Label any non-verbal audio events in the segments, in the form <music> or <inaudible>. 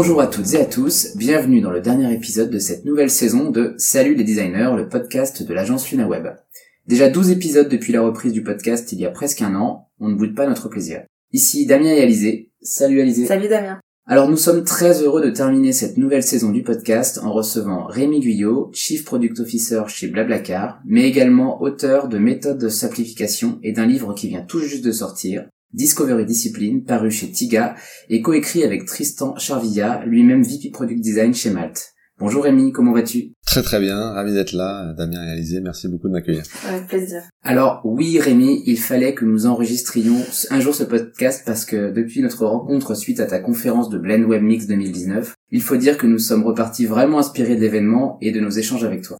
Bonjour à toutes et à tous, bienvenue dans le dernier épisode de cette nouvelle saison de Salut les designers, le podcast de l'agence LunaWeb. Déjà 12 épisodes depuis la reprise du podcast il y a presque un an, on ne boude pas notre plaisir. Ici Damien et Alizé. Salut Alizé. Salut Damien. Alors nous sommes très heureux de terminer cette nouvelle saison du podcast en recevant Rémi Guyot, Chief Product Officer chez Blablacar, mais également auteur de méthodes de simplification et d'un livre qui vient tout juste de sortir, Discovery Discipline, paru chez Tiga et coécrit avec Tristan Charvilla, lui-même VP Product Design chez Malte. Bonjour Rémi, comment vas-tu? Très très bien, ravi d'être là, Damien et Alizé, merci beaucoup de m'accueillir. Avec plaisir. Alors oui Rémi, il fallait que nous enregistrions un jour ce podcast parce que depuis notre rencontre suite à ta conférence de Blend Web Mix 2019, il faut dire que nous sommes repartis vraiment inspirés de l'événement et de nos échanges avec toi.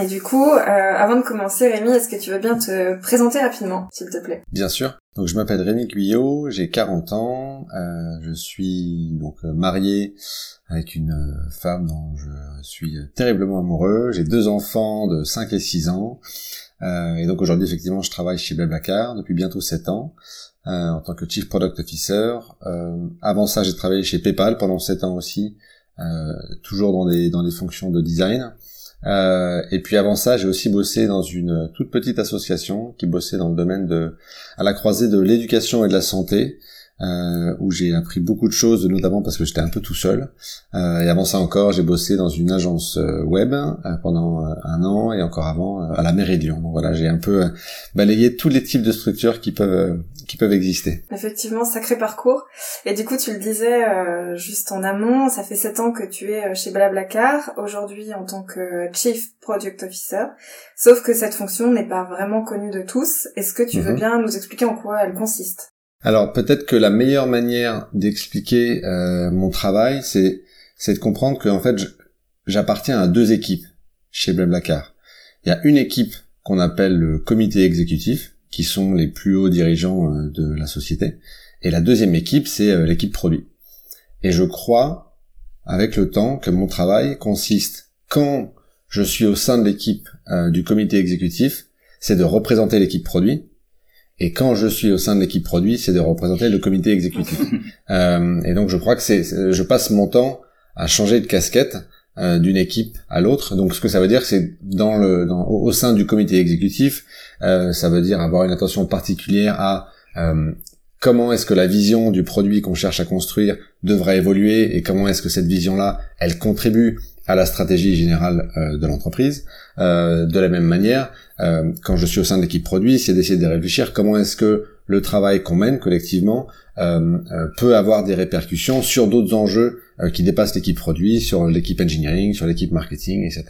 Et du coup, euh, avant de commencer, Rémi, est-ce que tu veux bien te présenter rapidement, s'il te plaît? Bien sûr. Donc je m'appelle Rémi Guyot, j'ai 40 ans, euh, je suis donc euh, marié avec une euh, femme dont je suis terriblement amoureux, j'ai deux enfants de 5 et 6 ans, euh, et donc aujourd'hui effectivement je travaille chez Blablacar depuis bientôt 7 ans en tant que Chief Product Officer. avant ça j'ai travaillé chez PayPal pendant 7 ans aussi, toujours dans des, dans des fonctions de design. Euh, et puis avant ça, j'ai aussi bossé dans une toute petite association qui bossait dans le domaine de, à la croisée de l'éducation et de la santé, euh, où j'ai appris beaucoup de choses, notamment parce que j'étais un peu tout seul. Euh, et avant ça encore, j'ai bossé dans une agence euh, web euh, pendant euh, un an et encore avant à la Lyon. Donc voilà, j'ai un peu balayé tous les types de structures qui peuvent qui peuvent exister. Effectivement, sacré parcours. Et du coup, tu le disais juste en amont, ça fait sept ans que tu es chez Blablacar, aujourd'hui en tant que Chief Product Officer. Sauf que cette fonction n'est pas vraiment connue de tous. Est-ce que tu veux mhm. bien nous expliquer en quoi elle consiste? Alors peut-être que la meilleure manière d'expliquer euh, mon travail, c'est de comprendre que en fait j'appartiens à deux équipes chez Blablacar. Il y a une équipe qu'on appelle le comité exécutif, qui sont les plus hauts dirigeants euh, de la société, et la deuxième équipe c'est euh, l'équipe produit. Et je crois avec le temps que mon travail consiste quand je suis au sein de l'équipe du comité exécutif, c'est de représenter l'équipe produit et quand je suis au sein de l'équipe produit, c'est de représenter le comité exécutif. <laughs> euh, et donc je crois que c'est, je passe mon temps à changer de casquette euh, d'une équipe à l'autre. Donc ce que ça veut dire, c'est dans le, dans, au sein du comité exécutif, euh, ça veut dire avoir une attention particulière à euh, comment est-ce que la vision du produit qu'on cherche à construire devrait évoluer et comment est-ce que cette vision-là, elle contribue à la stratégie générale euh, de l'entreprise. Euh, de la même manière, euh, quand je suis au sein de l'équipe produit, c'est d'essayer de réfléchir comment est-ce que le travail qu'on mène collectivement peut avoir des répercussions sur d'autres enjeux qui dépassent l'équipe produit, sur l'équipe engineering, sur l'équipe marketing, etc.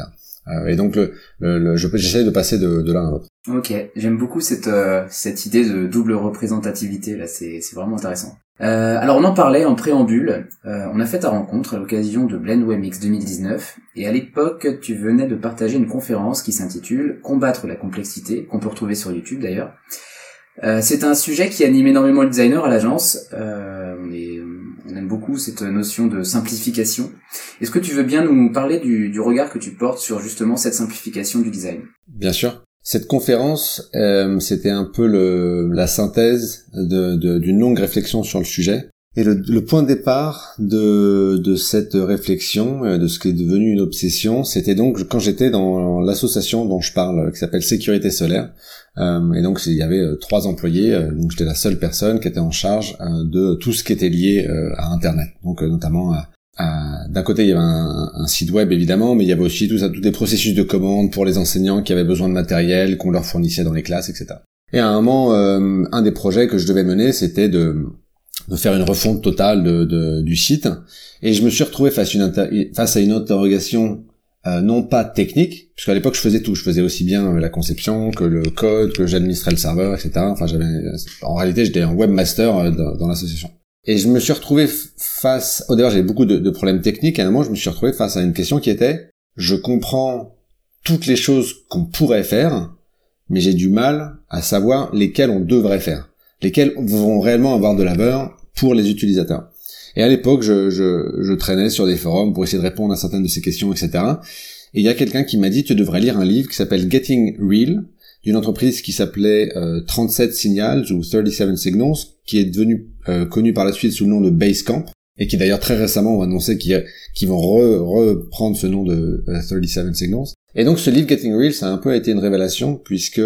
et donc, le, le, j'essaie de passer de, de l'un à l'autre. Ok, j'aime beaucoup cette cette idée de double représentativité là, c'est vraiment intéressant. Euh, alors on en parlait en préambule, euh, on a fait ta rencontre à l'occasion de Blend WebMix 2019, et à l'époque tu venais de partager une conférence qui s'intitule Combattre la complexité, qu'on peut retrouver sur YouTube d'ailleurs. Euh, c'est un sujet qui anime énormément le designer à l'agence, on, on, aime beaucoup cette notion de simplification. Est-ce que tu veux bien nous parler du regard que tu portes sur justement cette simplification du design? Bien sûr. Cette conférence, euh, c'était un peu la synthèse d'une de, longue réflexion sur le sujet. Et le, le point de départ de, de, cette réflexion, euh, de ce qui est devenu une obsession, c'était donc quand j'étais dans l'association dont je parle, qui s'appelle Sécurité Solaire. Euh, et donc il y avait euh, trois employés, donc j'étais la seule personne qui était en charge de tout ce qui était lié à Internet, donc notamment à, d'un côté, il y avait un, site web évidemment, mais il y avait aussi tout ça, tous des processus de commande pour les enseignants qui avaient besoin de matériel qu'on leur fournissait dans les classes, etc. Et à un moment, euh, un des projets que je devais mener, c'était de, faire une refonte totale du site. Et je me suis retrouvé face, à une interrogation euh, non pas technique, puisqu'à l'époque je faisais tout, je faisais aussi bien la conception que le code, que j'administrais le serveur, etc. Enfin, en réalité, j'étais un webmaster euh, dans l'association. Et je me suis retrouvé face, au départ j'avais beaucoup de, problèmes techniques, à un moment je me suis retrouvé face à une question qui était, je comprends toutes les choses qu'on pourrait faire, mais j'ai du mal à savoir lesquelles on devrait faire, lesquelles vont réellement avoir de la pour les utilisateurs. Et à l'époque, je, je, je, traînais sur des forums pour essayer de répondre à certaines de ces questions, etc. Et il y a quelqu'un qui m'a dit, tu devrais lire un livre qui s'appelle Getting Real, d'une entreprise qui s'appelait 37 euh, Signals ou 37 Signals, qui est devenue euh, connue par la suite sous le nom de Basecamp. et qui d'ailleurs très récemment ont annoncé qu'ils vont reprendre ce nom de 37 Signals. Et donc ce livre Getting Real, ça a un peu été une révélation puisque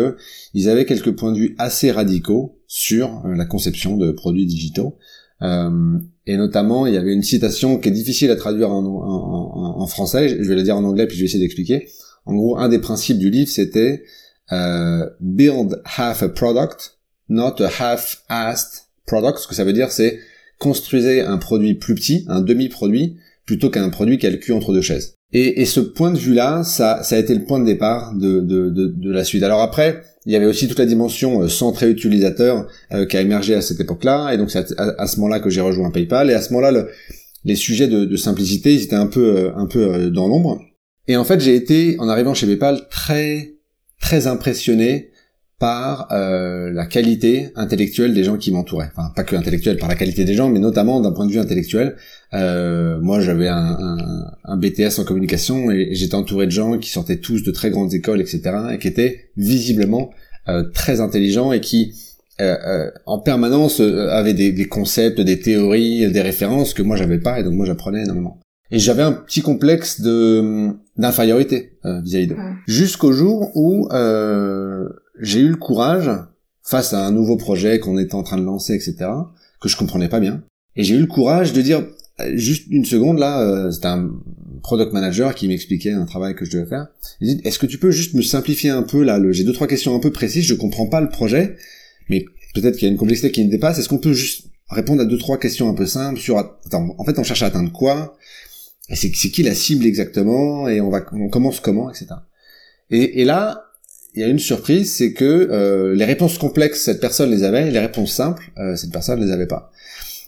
ils avaient quelques points de vue assez radicaux sur la conception de produits digitaux. Euh, et notamment, il y avait une citation qui est difficile à traduire en, en, en, français. Je vais la dire en anglais, puis je vais essayer d'expliquer. En gros, un des principes du livre, c'était euh, build half a product, not a half-assed product. Ce que ça veut dire, c'est construisez un produit plus petit, un demi-produit, plutôt qu'un produit qui le entre deux chaises. Et, et ce point de vue-là, ça, ça a été le point de départ de, de, de, de la suite. Alors après, il y avait aussi toute la dimension euh, centrée utilisateur euh, qui a émergé à cette époque-là, et donc c'est à, ce moment-là que j'ai rejoint PayPal. Et à ce moment-là, les sujets de, de, simplicité, ils étaient un peu, euh, un peu dans l'ombre. Et en fait, j'ai été, en arrivant chez PayPal, très, très impressionné par euh, la qualité intellectuelle des gens qui m'entouraient. Enfin, pas que intellectuelle, par la qualité des gens, mais notamment d'un point de vue intellectuel. Euh, moi, j'avais un, un, un, BTS en communication et, j'étais entouré de gens qui sortaient tous de très grandes écoles, etc., et qui étaient visiblement euh, très intelligents et qui, euh, euh, en permanence, avaient des, des, concepts, des théories, des références que moi j'avais pas, et donc moi j'apprenais énormément. Et j'avais un petit complexe de d'infériorité vis-à-vis d'eux. Jusqu'au jour où j'ai eu le courage, face à un nouveau projet qu'on était en train de lancer, etc., que je comprenais pas bien, et j'ai eu le courage de dire, euh, juste une seconde là, euh, c'était un product manager qui m'expliquait un travail que je devais faire. Il dit, est-ce que tu peux juste me simplifier un peu là, j'ai deux trois questions un peu précises, je comprends pas le projet, mais peut-être qu'il y a une complexité qui me dépasse. Est-ce qu'on peut juste répondre à deux trois questions un peu simples sur, attends, en fait, on cherche à atteindre quoi? C'est qui la cible exactement Et on va, on commence comment, etc. Et, et là, il y a une surprise, c'est que euh, les réponses complexes, cette personne les avait, et les réponses simples, euh, cette personne ne les avait pas.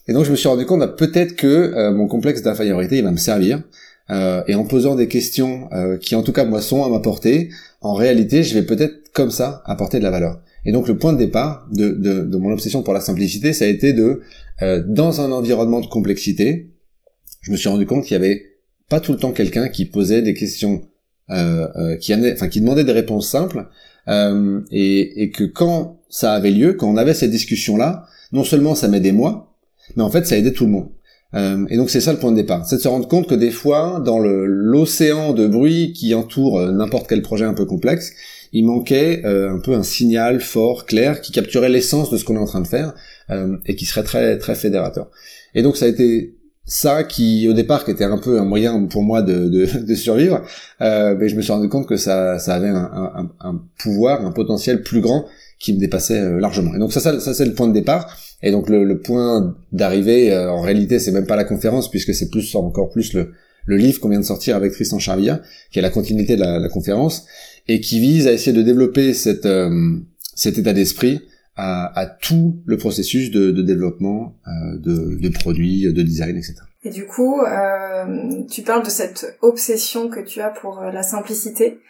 Et donc je me suis rendu compte, bah, peut-être que euh, mon complexe d'infériorité, il va me servir. et en posant des questions qui, en tout cas, moi, sont à m'apporter, en réalité, je vais peut-être comme ça apporter de la valeur. Et donc le point de départ de, de, de mon obsession pour la simplicité, ça a été de, dans un environnement de complexité, je me suis rendu compte qu'il y avait pas tout le temps quelqu'un qui posait des questions euh, euh, qui, enfin, qui demandait des réponses simples, euh, et, et, que quand ça avait lieu, quand on avait cette discussion-là, non seulement ça m'aidait moi, mais en fait ça aidait tout le monde. Euh, et donc c'est ça le point de départ, c'est de se rendre compte que des fois, dans l'océan de bruit qui entoure n'importe quel projet un peu complexe, il manquait euh, un peu un signal fort, clair, qui capturait l'essence de ce qu'on est en train de faire euh, et qui serait très très fédérateur. Et donc ça a été ça qui au départ qui était un peu un moyen pour moi de, de, <laughs> de survivre, euh, mais je me suis rendu compte que ça, ça avait un, un, un, pouvoir, un potentiel plus grand qui me dépassait euh, largement. Et donc ça, ça, ça c'est le point de départ. Et donc le, le point d'arrivée, euh, en réalité, c'est même pas la conférence puisque c'est plus encore plus le, le livre qu'on vient de sortir avec Tristan Charvilla, qui est la continuité de la, la conférence et qui vise à essayer de développer cette, euh, cet état d'esprit à, à, tout le processus de, de développement euh, de, de, produits, de design, etc. Et du coup, euh, tu parles de cette obsession que tu as pour euh, la simplicité.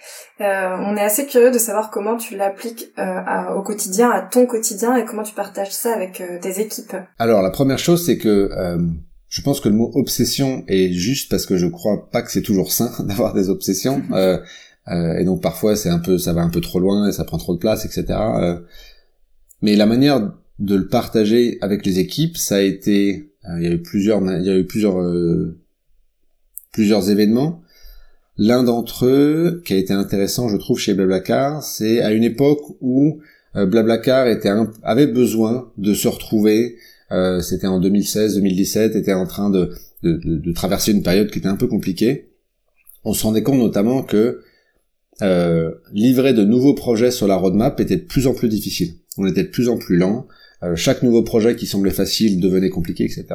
Euh, on est assez curieux de savoir comment tu l'appliques euh, au quotidien, à ton quotidien, et comment tu partages ça avec euh, tes équipes. Alors, la première chose, c'est que je pense que le mot obsession est juste parce que je crois pas que c'est toujours sain <laughs> d'avoir des obsessions. <laughs> et donc parfois, c'est un peu, ça va un peu trop loin et ça prend trop de place, etc. Mais la manière de le partager avec les équipes, ça a été, euh, il y a eu plusieurs, il y a eu plusieurs, euh, plusieurs événements. L'un d'entre eux, qui a été intéressant, je trouve, chez Blablacar, c'est à une époque où euh, Blablacar était avait besoin de se retrouver. Euh, c'était en 2016-2017, était en train de, de, de, de, traverser une période qui était un peu compliquée. On se rendait compte notamment que euh, livrer de nouveaux projets sur la roadmap était de plus en plus difficile on était de plus en plus lent, euh, chaque nouveau projet qui semblait facile devenait compliqué, etc.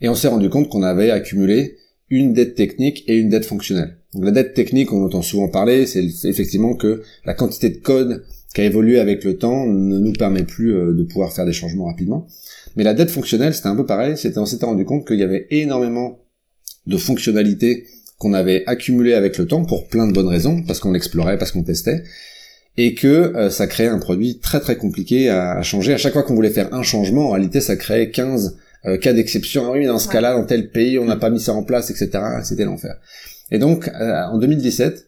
Et on s'est rendu compte qu'on avait accumulé une dette technique et une dette fonctionnelle. La dette technique, on entend souvent parler, c'est effectivement que la quantité de code qui a évolué avec le temps ne nous permet plus euh, de pouvoir faire des changements rapidement. Mais la dette fonctionnelle, c'était un peu pareil, c'était on s'était rendu compte qu'il y avait énormément de fonctionnalités qu'on avait accumulées avec le temps pour plein de bonnes raisons, parce qu'on explorait, parce qu'on testait, et que euh, ça créait un produit très très compliqué à, changer. À chaque fois qu'on voulait faire un changement, en réalité, ça créait 15 euh, cas d'exception. Ah oui, dans ce cas-là, dans tel pays, on n'a pas mis ça en place, etc. C'était l'enfer. Et donc, euh, en 2017,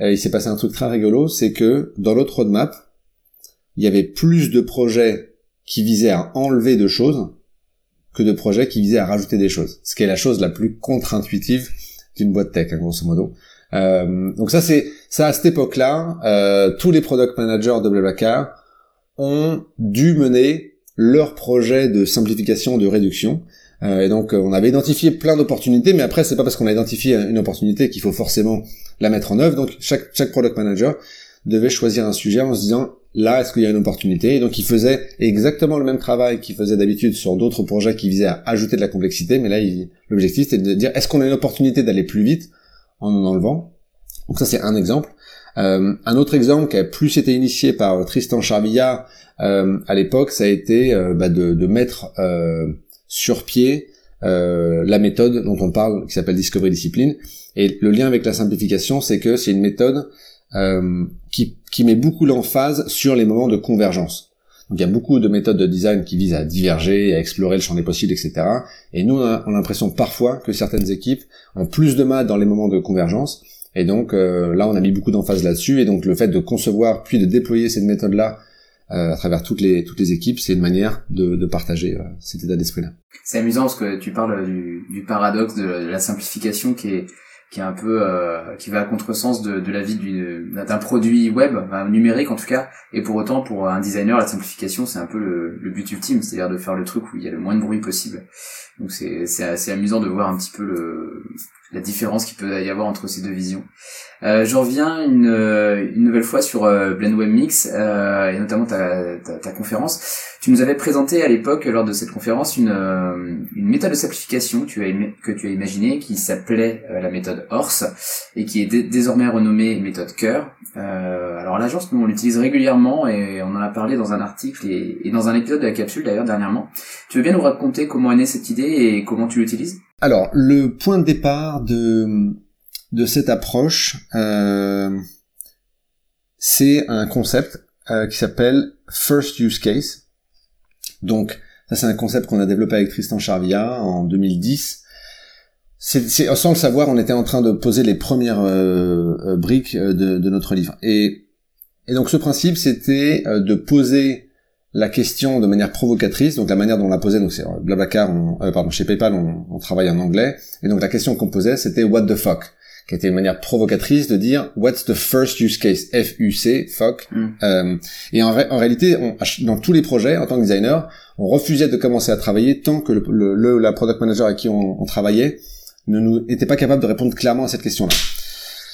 il s'est passé un truc très rigolo, c'est que dans l'autre roadmap, il y avait plus de projets qui visaient à enlever de choses que de projets qui visaient à rajouter des choses, ce qui est la chose la plus contre-intuitive d'une boîte tech, hein, grosso modo. Euh, donc ça c'est ça à cette époque-là, euh, tous les product managers de Blablacar ont dû mener leur projet de simplification, de réduction. Euh, et donc on avait identifié plein d'opportunités, mais après c'est pas parce qu'on a identifié une opportunité qu'il faut forcément la mettre en œuvre. Donc chaque chaque product manager devait choisir un sujet en se disant là est-ce qu'il y a une opportunité? Et donc il faisait exactement le même travail qu'il faisait d'habitude sur d'autres projets qui visaient à ajouter de la complexité mais là l'objectif c'était de dire est-ce qu'on a une opportunité d'aller plus vite en en enlevant. Donc ça c'est un exemple. Euh, un autre exemple qui a plus été initié par Tristan Charvilla euh, à l'époque ça a été euh, bah, de, mettre sur pied la méthode dont on parle qui s'appelle Discovery Discipline. Et le lien avec la simplification c'est que c'est une méthode qui, qui met beaucoup l'emphase sur les moments de convergence. Il y a beaucoup de méthodes de design qui visent à diverger, à explorer le champ des possibles, etc. Et nous, on a, l'impression parfois que certaines équipes ont plus de mal dans les moments de convergence. Et donc euh, là, on a mis beaucoup d'emphase là-dessus. Et donc le fait de concevoir puis de déployer cette méthode-là euh, à travers toutes les toutes les équipes, c'est une manière de, partager euh, cet état d'esprit-là. C'est amusant parce que tu parles du paradoxe de la simplification qui est qui est un peu euh, qui va à contresens de, de la vie d'un produit web numérique en tout cas. Et pour autant pour un designer la simplification c'est un peu le, le but ultime c'est-à-dire de faire le truc où il y a le moins de bruit possible donc c'est assez amusant de voir un petit peu le la différence qu'il peut y avoir entre ces deux visions euh, je reviens une, euh, une nouvelle fois sur euh, Blend Web Mix euh, et notamment ta, ta, ta, conférence. Tu nous avais présenté à l'époque lors de cette conférence une, euh, une méthode de simplification que tu as, que tu as imaginée qui s'appelait la méthode Horse et qui est désormais renommée méthode Cœur. alors l'agence nous on l'utilise régulièrement et on en a parlé dans un article et, et dans un épisode de la capsule d'ailleurs dernièrement. Tu veux bien nous raconter comment est née cette idée et comment tu l'utilises? Alors le point de départ de de cette approche, euh, c'est un concept euh, qui s'appelle First Use Case. Donc, ça c'est un concept qu'on a développé avec Tristan Charvia en 2010. C'est, sans le savoir, on était en train de poser les premières euh, briques de, de, notre livre. Et, et donc ce principe, c'était de poser la question de manière provocatrice, donc la manière dont on la posait, donc c'est Blablacar, on, pardon, chez PayPal, on, on, travaille en anglais, et donc la question qu'on posait, c'était What the fuck qui était une manière provocatrice de dire What's the first use case F-U-C, fuck. Mm. Euh, et en, en réalité, on, dans tous les projets, en tant que designer, on refusait de commencer à travailler tant que le, le, la product manager avec qui on, on, travaillait ne nous était pas capable de répondre clairement à cette question-là.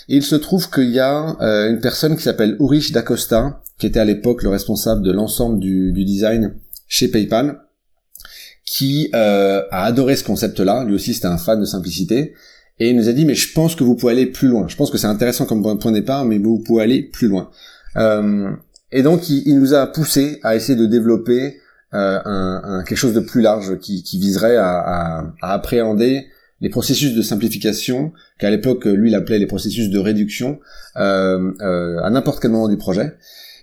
Il se trouve qu'il y a euh, une personne qui s'appelle Ulrich Dacosta, qui était à l'époque le responsable de l'ensemble du, du, design chez PayPal, qui euh, a adoré ce concept-là. Lui aussi, c'était un fan de simplicité et il nous a dit mais je pense que vous pouvez aller plus loin. Je pense que c'est intéressant comme point de départ, mais vous pouvez aller plus loin. Euh, et donc il, il, nous a poussé à essayer de développer euh, un, un, quelque chose de plus large qui, qui viserait à, à, à, appréhender les processus de simplification qu'à l'époque lui il appelait les processus de réduction euh, euh à n'importe quel moment du projet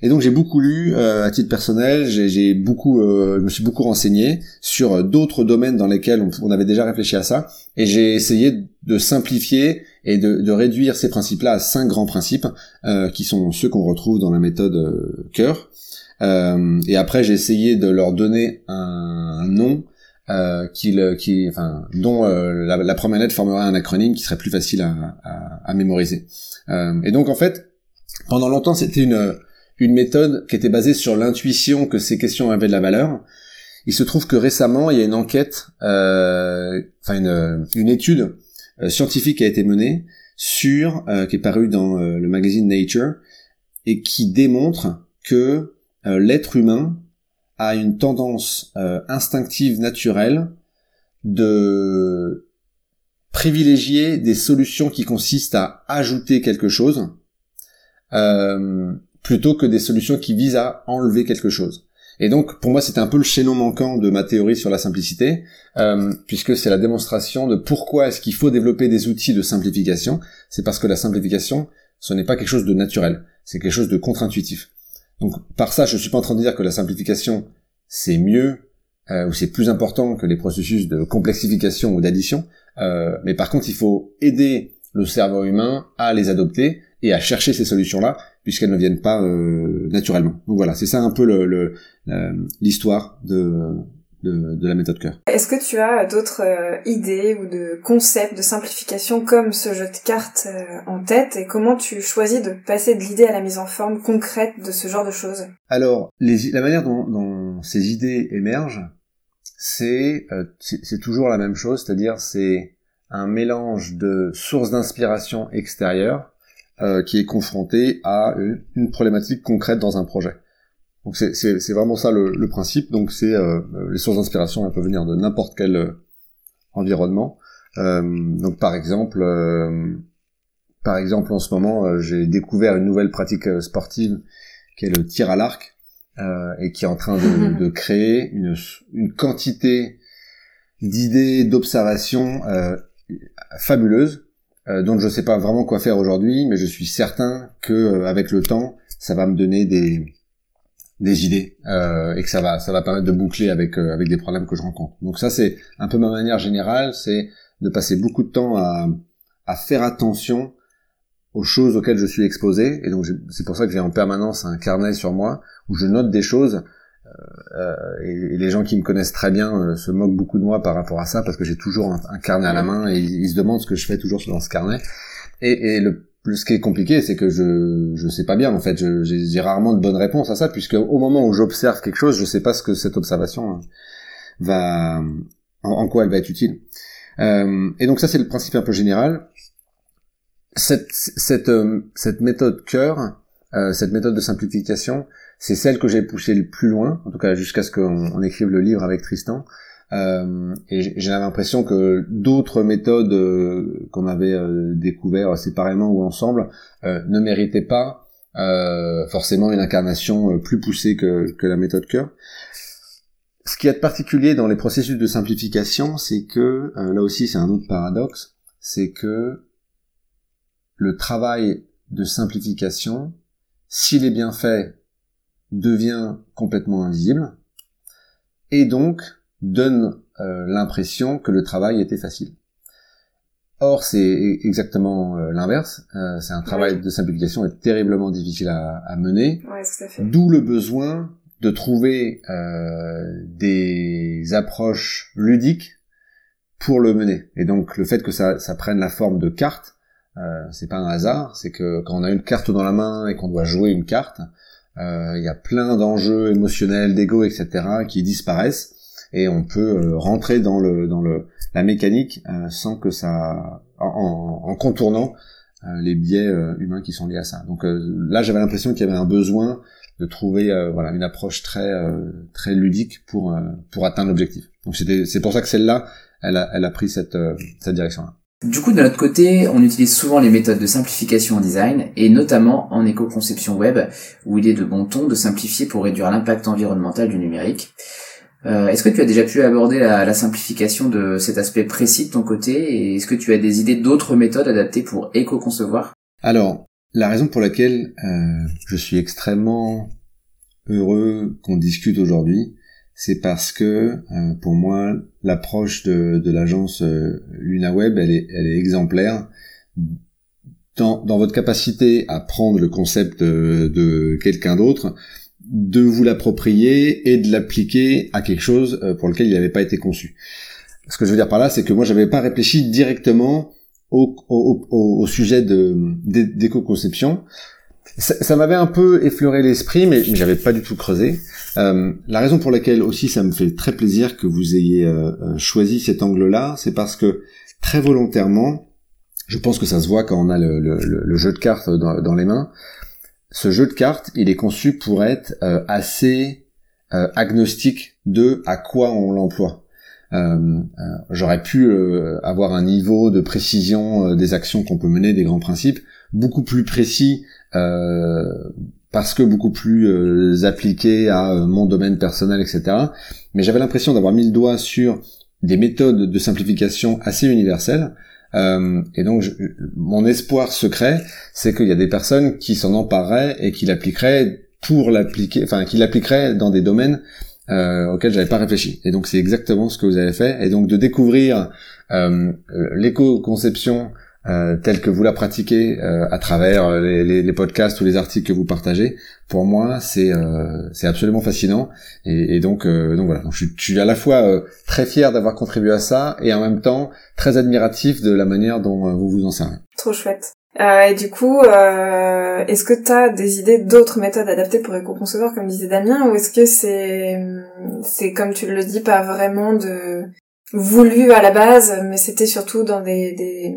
et donc j'ai beaucoup lu euh, à titre personnel, j'ai beaucoup, euh, je me suis beaucoup renseigné sur euh, d'autres domaines dans lesquels on, avait déjà réfléchi à ça, et j'ai essayé de simplifier et de, de réduire ces principes-là à cinq grands principes qui sont ceux qu'on retrouve dans la méthode cœur. et après j'ai essayé de leur donner un, nom euh, qui, enfin, dont la, la, première lettre formerait un acronyme qui serait plus facile à, à, à mémoriser. Euh, et donc en fait, pendant longtemps, c'était une une méthode qui était basée sur l'intuition que ces questions avaient de la valeur. Il se trouve que récemment, il y a une enquête, euh, enfin une, une étude euh, scientifique qui a été menée sur, euh, qui est parue dans euh, le magazine Nature, et qui démontre que l'être humain a une tendance instinctive naturelle de privilégier des solutions qui consistent à ajouter quelque chose euh, plutôt que des solutions qui visent à enlever quelque chose. Et donc, pour moi, c'était un peu le chaînon manquant de ma théorie sur la simplicité, euh, puisque c'est la démonstration de pourquoi est-ce qu'il faut développer des outils de simplification. C'est parce que la simplification, ce n'est pas quelque chose de naturel, c'est quelque chose de contre-intuitif. Donc, par ça, je suis pas en train de dire que la simplification, c'est mieux euh, ou c'est plus important que les processus de complexification ou d'addition, euh, mais par contre, il faut aider le cerveau humain à les adopter et à chercher ces solutions-là, puisqu'elles ne viennent pas euh, naturellement. Donc voilà, c'est ça un peu l'histoire le, de, de, de la méthode cœur. Est-ce que tu as d'autres euh, idées ou de concepts de simplification comme ce jeu de cartes euh, en tête et comment tu choisis de passer de l'idée à la mise en forme concrète de ce genre de choses? Alors, les, la manière dont, dont, ces idées émergent, c'est euh, c'est toujours la même chose, c'est-à-dire c'est un mélange de sources d'inspiration extérieures qui est confronté à une problématique concrète dans un projet. Donc c'est vraiment ça le, le principe. Donc c'est euh, les sources d'inspiration, elles peuvent venir de n'importe quel euh, environnement. Euh, donc par exemple, par exemple en ce moment, j'ai découvert une nouvelle pratique sportive qui est le tir à l'arc et qui est en train de, <laughs> de créer une, une quantité d'idées, d'observations fabuleuses dont je ne sais pas vraiment quoi faire aujourd'hui, mais je suis certain que avec le temps, ça va me donner des des idées euh, et que ça va ça va permettre de boucler avec euh, avec des problèmes que je rencontre. Donc ça c'est un peu ma manière générale, c'est de passer beaucoup de temps à à faire attention aux choses auxquelles je suis exposé. Et donc c'est pour ça que j'ai en permanence un carnet sur moi où je note des choses. Euh, euh et, les gens qui me connaissent très bien euh, se moquent beaucoup de moi par rapport à ça parce que j'ai toujours un, carnet à la main et ils, ils, se demandent ce que je fais toujours dans ce carnet. Et, et le ce qui est compliqué, c'est que je je sais pas bien en fait. J'ai rarement de bonnes réponses à ça, puisque au moment où j'observe quelque chose, je sais pas ce que cette observation va en, quoi elle va être utile. Euh, et donc ça c'est le principe un peu général. Cette cette euh, méthode cœur, euh, cette méthode de simplification, c'est celle que j'ai poussée le plus loin, en tout cas jusqu'à ce qu'on écrive le livre avec Tristan. Euh, et j'ai l'impression que d'autres méthodes euh, qu'on avait euh, découvert séparément ou ensemble ne méritaient pas forcément une incarnation plus poussée que, que la méthode cœur. Ce qui est particulier dans les processus de simplification, c'est que là aussi c'est un autre paradoxe, c'est que le travail de simplification, s'il est bien fait, devient complètement invisible, et donc donne euh, l'impression que le travail était facile. Or, c'est exactement euh, l'inverse. Euh, c'est un travail de simplification est terriblement difficile à, à mener. D'où le besoin de trouver des approches ludiques pour le mener. Et donc, le fait que ça, ça prenne la forme de carte, c'est pas un hasard. C'est que quand on a une carte dans la main et qu'on doit jouer une carte, il y a plein d'enjeux émotionnels, d'ego, etc., qui disparaissent et on peut euh, rentrer dans le dans le la mécanique euh, sans que ça en, en contournant euh, les biais humains qui sont liés à ça. Donc là, j'avais l'impression qu'il y avait un besoin de trouver voilà une approche très très ludique pour pour atteindre l'objectif. Donc c'était c'est pour ça que celle-là, elle a elle a pris cette cette direction-là. Du coup, de notre côté, on utilise souvent les méthodes de simplification en design, et notamment en éco-conception web, où il est de bon ton de simplifier pour réduire l'impact environnemental du numérique. Euh, est-ce que tu as déjà pu aborder la, simplification de cet aspect précis de ton côté et est-ce que tu as des idées d'autres méthodes adaptées pour éco-concevoir? Alors, la raison pour laquelle euh, je suis extrêmement heureux qu'on discute aujourd'hui, c'est parce que euh, pour moi, l'approche de, l'agence LunaWeb, elle est, elle est exemplaire dans, dans, votre capacité à prendre le concept de quelqu'un d'autre, de vous l'approprier et de l'appliquer à quelque chose euh, pour lequel il n'avait pas été conçu. Ce que je veux dire par là, c'est que moi, j'avais pas réfléchi directement au, sujet d'éco-conception. Ça, m'avait un peu effleuré l'esprit, mais, j'avais pas du tout creusé. Euh, la raison pour laquelle aussi ça me fait très plaisir que vous ayez euh, choisi cet angle-là, c'est parce que très volontairement, je pense que ça se voit quand on a le, jeu de cartes dans les mains ce jeu de cartes, il est conçu pour être euh, assez euh, agnostique de à quoi on l'emploie. Euh, j'aurais pu avoir un niveau de précision des actions qu'on peut mener, des grands principes, beaucoup plus précis parce que beaucoup plus appliqué à mon domaine personnel, etc. Mais j'avais l'impression d'avoir mis le doigt sur des méthodes de simplification assez universelles euh, et donc, mon espoir secret, c'est qu'il y a des personnes qui s'en empareraient et qui l'appliqueraient pour l'appliquer, enfin, qui l'appliqueraient dans des domaines euh, auxquels j'avais pas réfléchi. Et donc, c'est exactement ce que vous avez fait. Et donc, de découvrir euh, l'éco-conception euh, telle que vous la pratiquez euh, à travers euh, les, les, podcasts ou les articles que vous partagez, pour moi c'est c'est absolument fascinant et, et donc donc voilà, je, suis à la fois très fier d'avoir contribué à ça et en même temps très admiratif de la manière dont vous vous en servez. Trop chouette. et du coup, est-ce que tu as des idées d'autres méthodes adaptées pour éco-concevoir, comme disait Damien, ou est-ce que c'est, c'est comme tu le dis, pas vraiment de voulu à la base, mais c'était surtout dans des, des,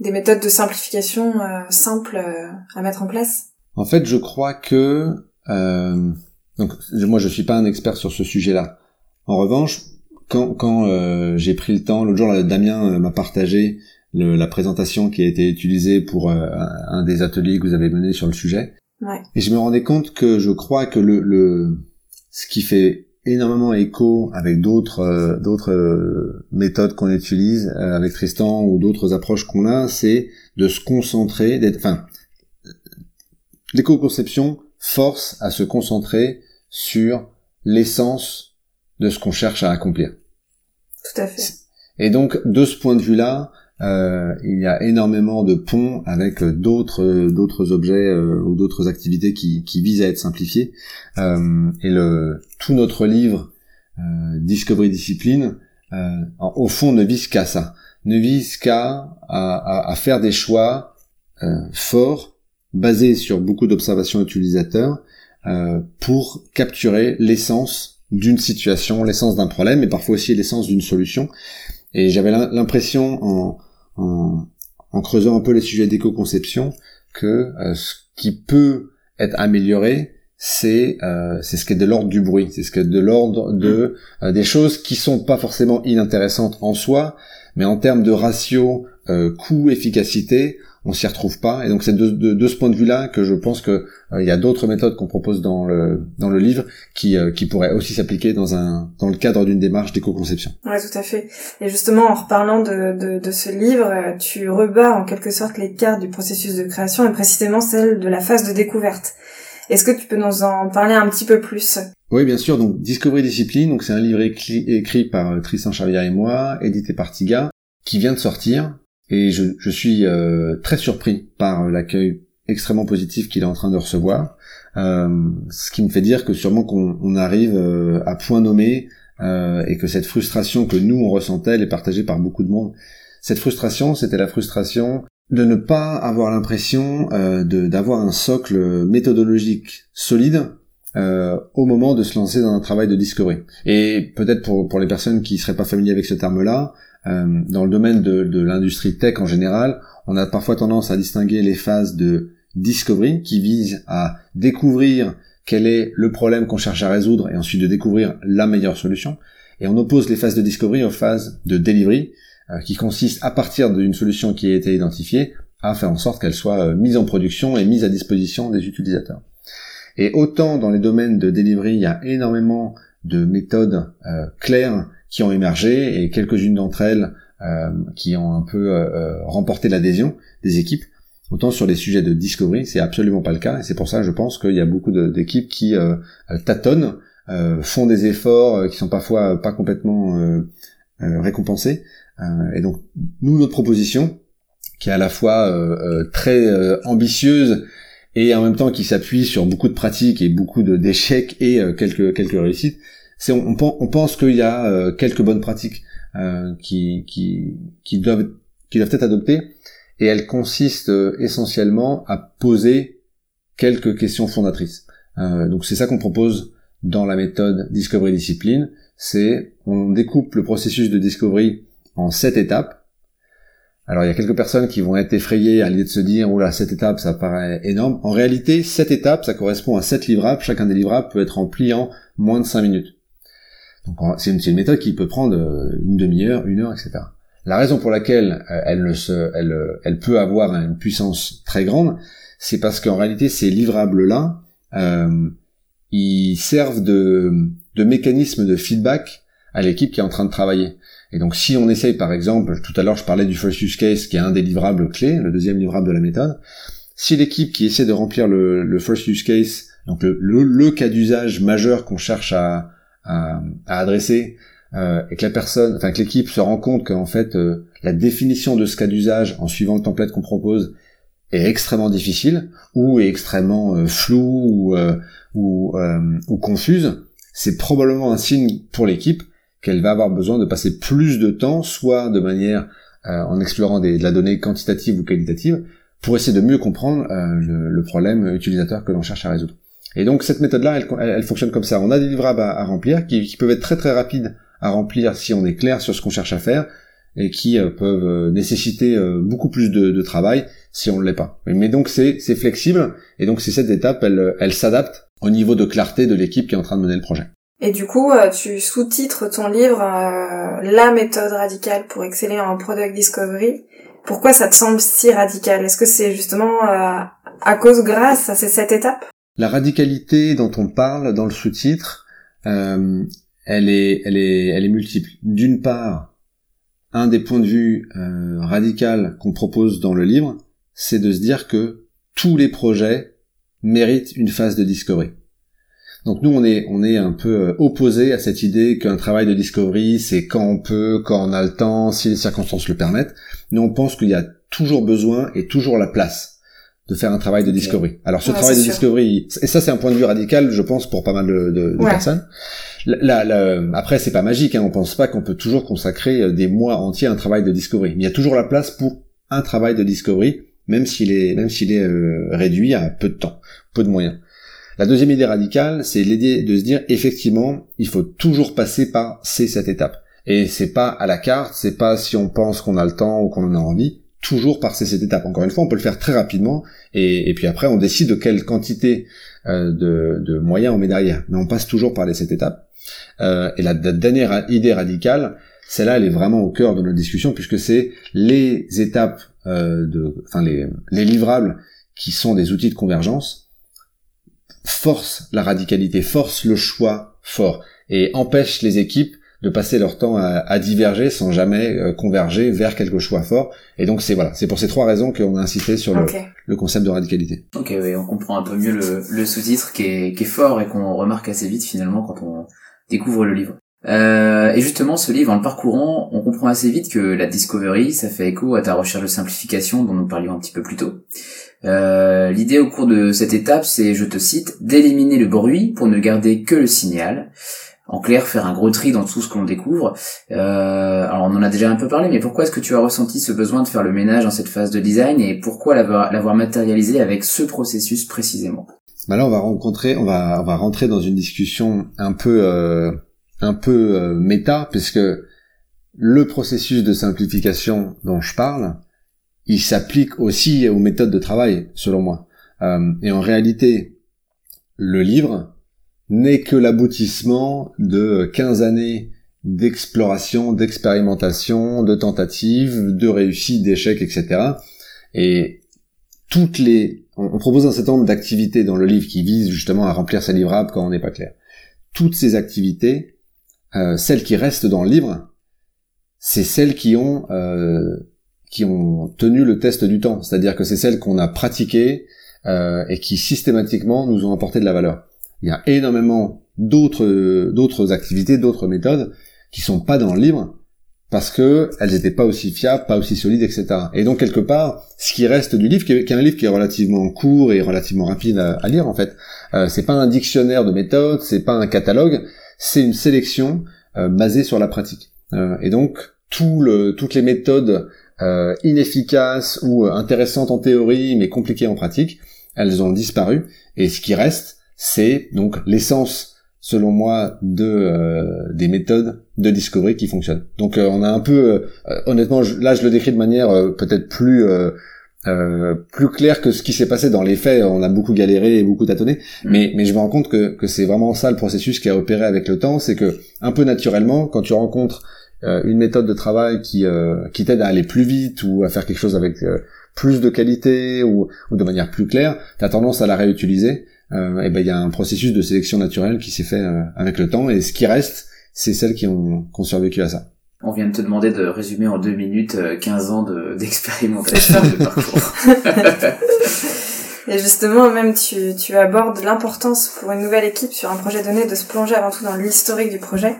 des, méthodes de simplification euh, simples euh, à mettre en place En fait, je crois que euh, donc moi je suis pas un expert sur ce sujet-là. En revanche, quand, quand euh, j'ai pris le temps, l'autre jour Damien m'a partagé la présentation qui a été utilisée pour un des ateliers que vous avez mené sur le sujet. Ouais. Et je me rendais compte que je crois que le, le ce qui fait énormément écho avec d'autres euh, d'autres euh, méthodes qu'on utilise euh, avec Tristan ou d'autres approches qu'on a, c'est de se concentrer, d'être, enfin, l'éco-conception force à se concentrer sur l'essence de ce qu'on cherche à accomplir. Tout à fait. Et donc, de ce point de vue-là, euh, il y a énormément de ponts avec d'autres d'autres objets euh, ou d'autres activités qui, qui visent à être simplifiées. Euh, et le tout notre livre Discovery Discipline, au fond, ne vise qu'à ça, ne vise qu'à à, à, faire des choix forts, basés sur beaucoup d'observations utilisateurs, pour capturer l'essence d'une situation, l'essence d'un problème, et parfois aussi l'essence d'une solution. Et j'avais l'impression en, en, creusant un peu les sujets d'éco-conception que euh, ce qui peut être amélioré, c'est euh, c'est ce qui est de l'ordre du bruit, c'est ce qui est de l'ordre de euh, des choses qui sont pas forcément inintéressantes en soi, mais en termes de ratio coût efficacité, on s'y retrouve pas. Et donc c'est de, de, ce point de vue-là que je pense que euh, il y a d'autres méthodes qu'on propose dans le dans le livre qui euh, qui pourraient aussi s'appliquer dans un dans le cadre d'une démarche d'éco-conception. Ouais, tout à fait. Et justement, en reparlant de, de, de ce livre, euh, tu rebats en quelque sorte les cartes du processus de création et précisément celle de la phase de découverte. Est-ce que tu peux nous en parler un petit peu plus? Oui, bien sûr. Donc Discovery Discipline, donc c'est un livre écrit, écrit par Tristan Charlière et moi, édité par Tiga, qui vient de sortir et je, je suis euh, très surpris par l'accueil extrêmement positif qu'il est en train de recevoir, euh, ce qui me fait dire que sûrement qu'on on arrive euh, à point nommé euh, et que cette frustration que nous on ressentait, elle est partagée par beaucoup de monde. Cette frustration, c'était la frustration de ne pas avoir l'impression euh, d'avoir un socle méthodologique solide euh, au moment de se lancer dans un travail de discovery. Et peut-être pour, pour les personnes qui seraient pas familiers avec ce terme-là, euh, dans le domaine de, de l'industrie tech en général, on a parfois tendance à distinguer les phases de discovery qui visent à découvrir quel est le problème qu'on cherche à résoudre et ensuite de découvrir la meilleure solution. Et on oppose les phases de discovery aux phases de delivery euh, qui consistent à partir d'une solution qui a été identifiée à faire en sorte qu'elle soit euh, mise en production et mise à disposition des utilisateurs. Et autant dans les domaines de delivery, il y a énormément de méthodes claires qui ont émergé et quelques-unes d'entre elles euh, qui ont un peu euh, euh, remporté l'adhésion des équipes. Autant sur les sujets de discovery, c'est absolument pas le cas, et c'est pour ça, je pense qu'il y a beaucoup d'équipes qui tâtonnent, font des efforts qui sont parfois pas complètement récompensés. et donc, nous, notre proposition, qui est à la fois très ambitieuse et en même temps qui s'appuie sur beaucoup de pratiques et beaucoup d'échecs et quelques quelques réussites, on, pense qu'il y a euh, quelques bonnes pratiques euh, qui, doivent être adoptées et elles consistent euh, essentiellement à poser quelques questions fondatrices. donc c'est ça qu'on propose dans la méthode Discovery Discipline, c'est on découpe le processus de discovery en sept étapes. Alors il y a quelques personnes qui vont être effrayées à l'idée de se dire oula sept étapes ça paraît énorme. En réalité sept étapes ça correspond à sept livrables. Chacun des livrables peut être rempli en moins de cinq minutes. C'est une, méthode qui peut prendre euh, une demi-heure, une heure, etc. La raison pour laquelle euh, euh, elle peut avoir une puissance très grande, c'est parce qu'en réalité ces livrables-là, euh, ils servent de, de mécanisme de feedback à l'équipe qui est en train de travailler. Et donc si on essaye par exemple, tout à l'heure je parlais du first use case qui est un des livrables clés, le deuxième livrable de la méthode, si l'équipe qui essaie de remplir le, first use case, donc le cas d'usage majeur qu'on cherche à, à, adresser euh, et que la personne, enfin que l'équipe se rend compte qu'en fait euh, la définition de ce cas d'usage en suivant le template qu'on propose est extrêmement difficile ou est extrêmement euh, floue ou ou, confuse, c'est probablement un signe pour l'équipe qu'elle va avoir besoin de passer plus de temps, soit de manière en explorant de la donnée quantitative ou qualitative, pour essayer de mieux comprendre le, le, problème utilisateur que l'on cherche à résoudre. Et donc cette méthode-là, elle, elle, fonctionne comme ça. On a des livrables à, remplir qui, qui, peuvent être très très rapides à remplir si on est clair sur ce qu'on cherche à faire et qui euh, peuvent euh, nécessiter euh, beaucoup plus de, de, travail si on ne l'est pas. Mais donc c'est flexible et donc c'est cette étape, elle, elle s'adapte au niveau de clarté de l'équipe qui est en train de mener le projet. Et du coup, tu sous-titres ton livre La méthode radicale pour exceller en product discovery. Pourquoi ça te semble si radical? Est-ce que c'est justement à cause, grâce à ces sept étapes La radicalité dont on parle dans le sous-titre, euh, elle est, multiple. D'une part, un des points de vue euh, radical qu'on propose dans le livre, c'est de se dire que tous les projets méritent une phase de discovery. Donc nous, on est, on est un peu euh, opposé à cette idée qu'un travail de discovery, c'est quand on peut, quand on a le temps, si les circonstances le permettent. Nous, on pense qu'il y a toujours besoin et toujours la place de faire un travail de discovery. Alors ce travail de discovery, et ça c'est un point de vue radical, je pense, pour pas mal de, de, personnes. La, la, après, c'est pas magique. Hein, on pense pas qu'on peut toujours consacrer euh, des mois entiers à un travail de discovery. Mais il y a toujours la place pour un travail de discovery, même s'il est même s'il est euh, réduit à peu de temps, peu de moyens. La deuxième idée radicale, c'est l'idée de se dire effectivement, il faut toujours passer par ces cette étape. Et c'est pas à la carte, c'est pas si on pense qu'on a le temps ou qu'on en a envie, toujours par ces cette étape. Encore une fois, on peut le faire très rapidement, et, puis après, on décide de quelle quantité euh, de, moyens on met derrière. Mais on passe toujours par les sept étapes. Euh, et la, dernière idée radicale, celle-là, elle est vraiment au cœur de notre discussion puisque c'est les étapes euh, de, enfin les livrables qui sont des outils de convergence forcent la radicalité, forcent le choix fort et empêchent les équipes de passer leur temps à, diverger sans jamais euh, converger vers quelque choix fort. Et donc c'est voilà, c'est pour ces trois raisons qu'on a insisté sur le, concept de radicalité. Ok, oui, on comprend un peu mieux le, le sous-titre qui est, qui est fort et qu'on remarque assez vite finalement quand on découvre le livre. Euh, et justement, ce livre, en le parcourant, on comprend assez vite que la discovery, ça fait écho à ta recherche de simplification dont nous parlions un petit peu plus tôt. Euh, L'idée au cours de cette étape, c'est, je te cite, d'éliminer le bruit pour ne garder que le signal. En clair, faire un gros tri dans tout ce qu'on découvre. Euh, alors, on en a déjà un peu parlé, mais pourquoi est-ce que tu as ressenti ce besoin de faire le ménage dans cette phase de design et pourquoi l'avoir matérialisé avec ce processus précisément? Bah là, on va rencontrer, on va, on va rentrer dans une discussion un peu, euh, un peu euh, méta, puisque le processus de simplification dont je parle, il s'applique aussi aux méthodes de travail, selon moi. Euh, et en réalité, le livre n'est que l'aboutissement de 15 années d'exploration, d'expérimentation, de tentatives, de réussites, d'échecs, etc. Et toutes les on, propose un certain nombre d'activités dans le livre qui visent justement à remplir sa livrable quand on n'est pas clair. Toutes ces activités, euh, celles qui restent dans le livre, c'est celles qui ont euh, qui ont tenu le test du temps, c'est-à-dire que c'est celles qu'on a pratiquées euh, et qui systématiquement nous ont apporté de la valeur. Il y a énormément d'autres d'autres activités, d'autres méthodes qui sont pas dans le livre, parce que elles n'étaient pas aussi fiables, pas aussi solides, etc. Et donc quelque part, ce qui reste du livre, qui est, un livre qui est relativement court et relativement rapide à, lire en fait, euh, c'est pas un dictionnaire de méthodes, c'est pas un catalogue, c'est une sélection euh, basée sur la pratique. Euh, et donc tout le, toutes les méthodes euh, inefficaces ou intéressantes en théorie mais compliquées en pratique, elles ont disparu. Et ce qui reste, c'est donc l'essence selon moi, de euh, des méthodes de discovery qui fonctionnent. Donc euh, on a un peu, euh, honnêtement, là je le décris de manière peut-être plus plus claire que ce qui s'est passé dans les faits. On a beaucoup galéré et beaucoup tâtonné, mm. mais mais je me rends compte que que c'est vraiment ça le processus qui a opéré avec le temps, c'est que un peu naturellement, quand tu rencontres une méthode de travail qui qui t'aide à aller plus vite ou à faire quelque chose avec plus de qualité ou, ou de manière plus claire, tu as tendance à la réutiliser euh, et ben il y a un processus de sélection naturelle qui s'est fait euh, avec le temps et ce qui reste c'est celles qui ont, qui ont survécu à ça. On vient de te demander de résumer en deux minutes 15 euh, ans d'expérimentation <laughs> de, parcours. Et justement, même tu, tu abordes l'importance pour une nouvelle équipe sur un projet donné de se plonger avant tout dans l'historique du projet.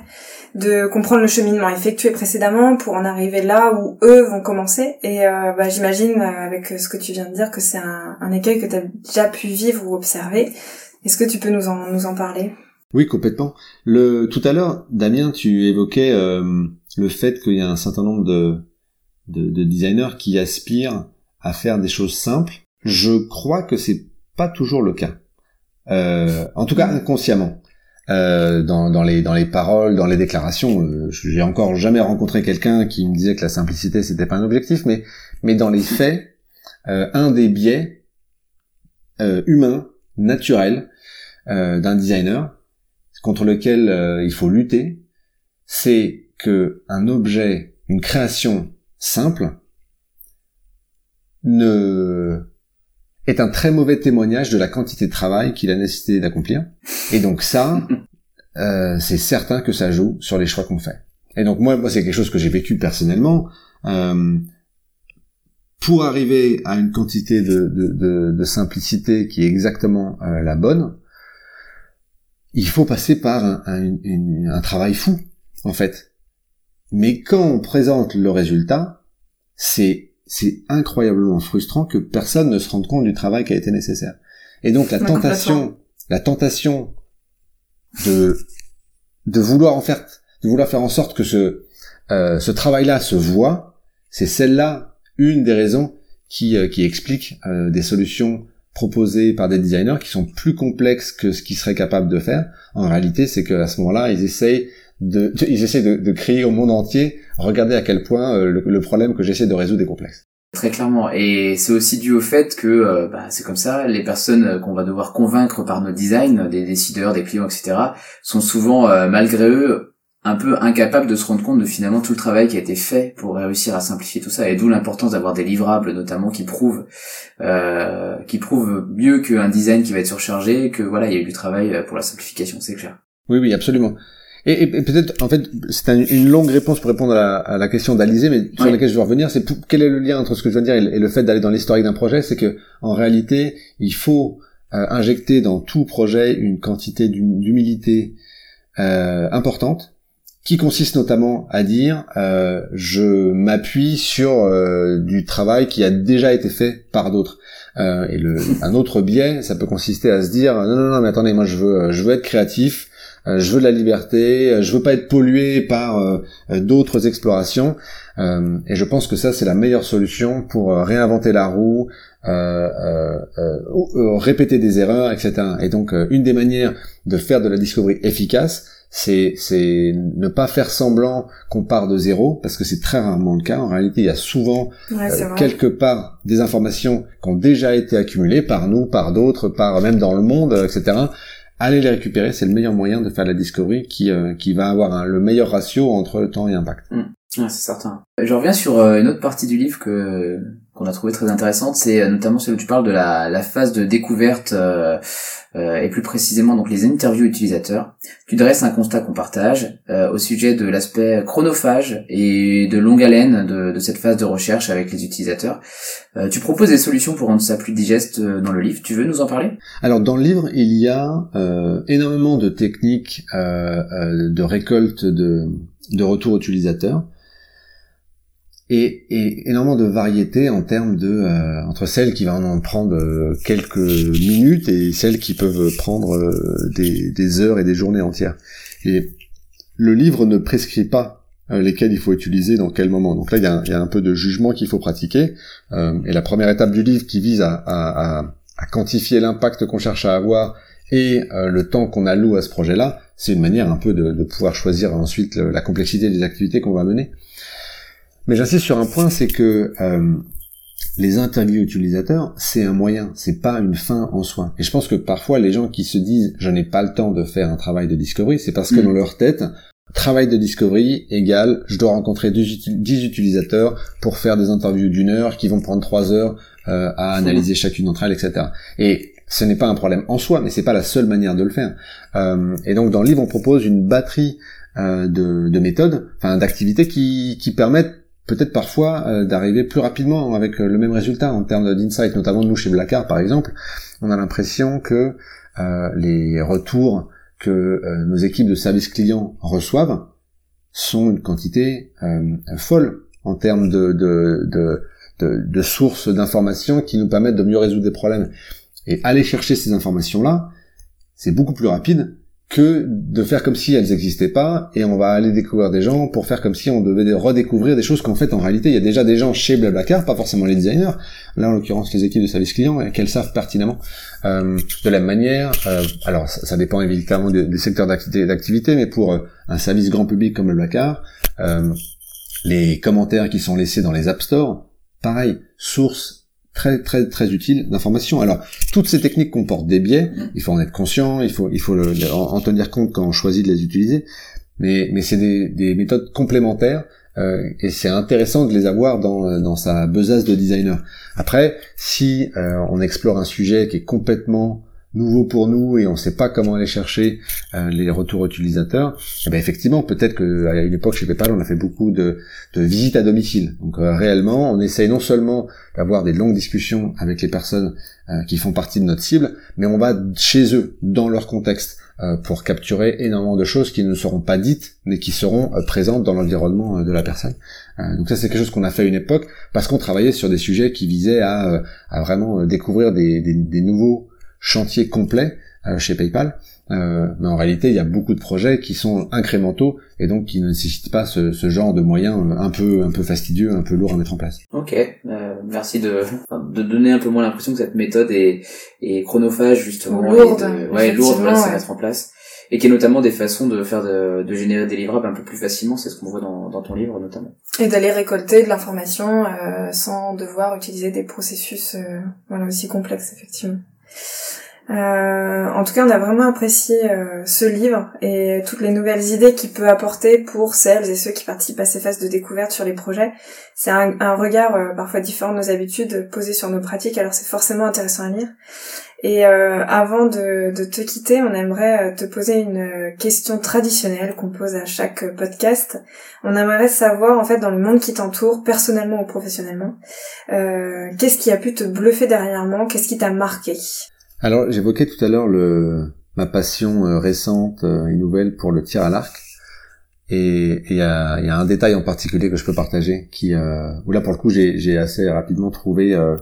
De comprendre le cheminement effectué précédemment pour en arriver là où eux vont commencer. Et euh, bah, j'imagine avec ce que tu viens de dire que c'est un, un écueil que tu as déjà pu vivre ou observer. Est-ce que tu peux nous en, nous en parler? Oui, complètement. Le, tout à l'heure, Damien, tu évoquais le fait qu'il y a un certain nombre de, de, de designers qui aspirent à faire des choses simples. Je crois que c'est pas toujours le cas. Euh, en tout cas inconsciemment. Euh, dans, dans, les, dans les paroles, dans les déclarations, euh, j'ai encore jamais rencontré quelqu'un qui me disait que la simplicité c'était pas un objectif, mais, mais dans les faits, euh, un des biais euh, humains, naturels, d'un designer, contre lequel il faut lutter, c'est que un objet, une création simple, ne est un très mauvais témoignage de la quantité de travail qu'il a nécessité d'accomplir. Et donc ça, <laughs> euh, c'est certain que ça joue sur les choix qu'on fait. Et donc moi, moi c'est quelque chose que j'ai vécu personnellement. Euh, pour arriver à une quantité de, de, de, simplicité qui est exactement euh, la bonne, il faut passer par un, un, un, travail fou, en fait. Mais quand on présente le résultat, c'est c'est incroyablement frustrant que personne ne se rende compte du travail qui a été nécessaire. Et donc la tentation, la tentation de de vouloir en faire de vouloir faire en sorte que ce euh, ce travail-là se voit, c'est celle-là une des raisons qui euh, qui explique euh, des solutions proposées par des designers qui sont plus complexes que ce qu'ils seraient capables de faire. En réalité, c'est qu'à ce moment-là, ils essayent de, <laughs> ils essaient de, de, crier au monde entier, regardez à quel point euh, le, problème que j'essaie de résoudre est complexe. Très clairement. Et c'est aussi dû au fait que euh, bah, c'est comme ça, les personnes qu'on va devoir convaincre par nos designs, des décideurs, des clients, etc., sont souvent, euh, malgré eux, un peu incapables de se rendre compte de finalement tout le travail qui a été fait pour réussir à simplifier tout ça. Et d'où l'importance d'avoir des livrables, notamment, qui prouvent, euh, qui prouvent mieux qu'un design qui va être surchargé, que voilà, il y a eu du travail pour la simplification, c'est clair. Oui, oui, absolument. Et, et, peut-être, en fait, c'est une longue réponse pour répondre à la, à la question d'Alizé, mais sur laquelle je veux revenir, c'est quel est le lien entre ce que je viens de dire et, le fait d'aller dans l'historique d'un projet, c'est que en réalité, il faut euh, injecter dans tout projet une quantité d'humilité euh, importante, qui consiste notamment à dire euh, je m'appuie sur euh, du travail qui a déjà été fait par d'autres. Euh, et le, un autre biais, ça peut consister à se dire non non non mais attendez moi je veux je veux être créatif, je veux de la liberté, euh, je veux pas être pollué par euh, d'autres explorations. et je pense que ça c'est la meilleure solution pour réinventer la roue, répéter des erreurs, etc. Et donc une des manières de faire de la discovery efficace, c'est c'est ne pas faire semblant qu'on part de zéro parce que c'est très rarement le cas en réalité il y a souvent quelque part des informations qui ont déjà été accumulées par nous par d'autres par même dans le monde etc allez les récupérer, c'est le meilleur moyen de faire la discovery qui, euh, qui va avoir le meilleur ratio entre temps et impact. Mm. c'est certain. Je reviens sur euh, une autre partie du livre que qu'on a trouvé très intéressante, c'est euh, notamment celle où tu parles de la, la phase de découverte euh, euh, et plus précisément donc les interviews utilisateurs. Tu dresses un constat qu'on partage euh, au sujet de l'aspect chronophage et de longue haleine de, de, cette phase de recherche avec les utilisateurs. Euh, tu proposes des solutions pour rendre ça plus digeste dans le livre. Tu veux nous en parler? Alors dans le livre, il y a énormément de techniques de récolte de, de retours utilisateurs et, et, énormément de variété en termes de euh, entre celles qui vont en prendre euh, quelques minutes et celles qui peuvent prendre euh, des, des, heures et des journées entières. Et le livre ne prescrit pas lesquels il faut utiliser dans quel moment. Donc là, il y a, y a un peu de jugement qu'il faut pratiquer. et la première étape du livre qui vise à, à, à quantifier l'impact qu'on cherche à avoir et le temps qu'on alloue à ce projet-là, c'est une manière un peu de, de pouvoir choisir ensuite la complexité des activités qu'on va mener. Mais j'insiste sur un point, c'est que euh, les interviews utilisateurs, c'est un moyen, c'est pas une fin en soi. Et je pense que parfois les gens qui se disent je n'ai pas le temps de faire un travail de discovery, c'est parce que mm. dans leur tête, travail de discovery égale je dois rencontrer 10 utilisateurs pour faire des interviews d'une heure qui vont prendre 3 heures euh, à analyser chacune d'entre elles, etc. Et ce n'est pas un problème en soi, mais c'est pas la seule manière de le faire. Euh, et donc dans le livre, on propose une batterie euh, de, de méthodes, enfin d'activités qui, qui permettent peut-être parfois euh, d'arriver plus rapidement avec euh, le même résultat en termes d'insight, notamment nous chez Blackard par exemple, on a l'impression que euh, les retours que nos équipes de service client reçoivent sont une quantité folle en termes de, de, sources d'informations qui nous permettent de mieux résoudre des problèmes. Et aller chercher ces informations-là, c'est beaucoup plus rapide que de faire comme si elles n'existaient pas et on va aller découvrir des gens pour faire comme si on devait redécouvrir des choses qu'en fait en réalité il y a déjà des gens chez Blablacar, pas forcément les designers, là en l'occurrence les équipes de service client qu'elles savent pertinemment euh, de la manière. Euh, alors ça, dépend évidemment des, secteurs d'activité, mais pour euh, un service grand public comme Blablacar, euh, les commentaires qui sont laissés dans les App Store, pareil, source très très très utile d'information. Alors toutes ces techniques comportent des biais, il faut en être conscient, il faut il faut le, en, tenir compte quand on choisit de les utiliser, mais mais c'est des, des méthodes complémentaires euh, et c'est intéressant de les avoir dans dans sa besace de designer. Après, si euh, on explore un sujet qui est complètement nouveau pour nous et on ne sait pas comment aller chercher euh, les retours utilisateurs, eh ben effectivement, peut-être que à une époque chez PayPal, on a fait beaucoup de, de visites à domicile. Donc euh, réellement, on essaye non seulement d'avoir des longues discussions avec les personnes euh, qui font partie de notre cible, mais on va chez eux, dans leur contexte, pour capturer énormément de choses qui ne seront pas dites, mais qui seront présentes dans l'environnement de la personne. donc ça, c'est quelque chose qu'on a fait à une époque parce qu'on travaillait sur des sujets qui visaient à, à vraiment découvrir des, des, des nouveaux chantier complet euh, chez PayPal. Euh, mais en réalité, il y a beaucoup de projets qui sont incrémentaux et donc qui ne nécessitent pas ce, genre de moyens euh, un peu un peu fastidieux, un peu lourds à mettre en place. Ok, merci de de donner un peu moins l'impression que cette méthode est, est chronophage justement, lourde, ouais, lourde à mettre en place et qui est notamment des façons de faire de, de générer des livrables un peu plus facilement, c'est ce qu'on voit dans, dans ton livre notamment. Et d'aller récolter de l'information sans devoir utiliser des processus voilà aussi complexes effectivement. Euh, en tout cas, on a vraiment apprécié euh, ce livre et toutes les nouvelles idées qu'il peut apporter pour celles et ceux qui participent à ces phases de découverte sur les projets. C'est un, regard euh, parfois différent de nos habitudes posé sur nos pratiques, alors c'est forcément intéressant à lire. Et euh, avant de, de, te quitter, on aimerait te poser une question traditionnelle qu'on pose à chaque podcast. On aimerait savoir, en fait, dans le monde qui t'entoure, personnellement ou professionnellement, qu'est-ce qui a pu te bluffer dernièrement, qu'est-ce qui t'a marqué? Alors, j'évoquais tout à l'heure le ma passion euh, récente euh, et nouvelle pour le tir à l'arc. Et il y a, y a, un détail en particulier que je peux partager, qui euh, où là pour le coup j'ai assez rapidement trouvé euh,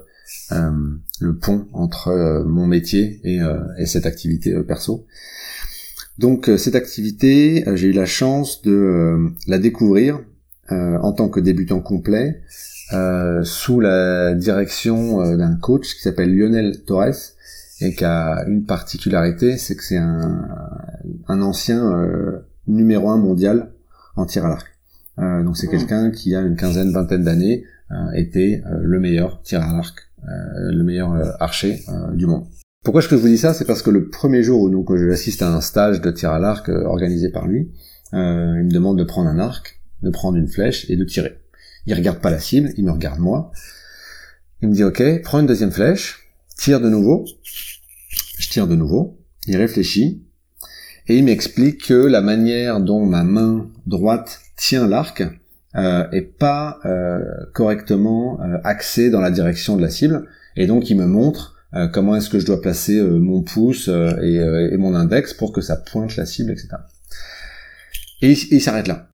le pont entre mon métier et, et cette activité perso. Donc cette activité, j'ai eu la chance de la découvrir en tant que débutant complet sous la direction d'un coach qui s'appelle Lionel Torres, et qui a une particularité, c'est que c'est un, un ancien euh, numéro un mondial en tir à l'arc. Euh, donc c'est mmh. quelqu'un qui a une quinzaine, vingtaine d'années euh, était euh, le meilleur tir à l'arc, le meilleur archer du monde. Pourquoi je vous dis ça? C'est parce que le premier jour où donc je assiste à un stage de tir à l'arc organisé par lui, il me demande de prendre un arc, de prendre une flèche et de tirer. Il regarde pas la cible, il me regarde moi. Il me dit ok, prends une deuxième flèche, tire de nouveau, je tire de nouveau, il réfléchit, et il m'explique que la manière dont ma main droite tient l'arc euh, est pas euh, correctement euh, axée dans la direction de la cible, et donc il me montre euh, comment est-ce que je dois placer mon pouce et, et, mon index pour que ça pointe la cible, etc. Et il, s'arrête là.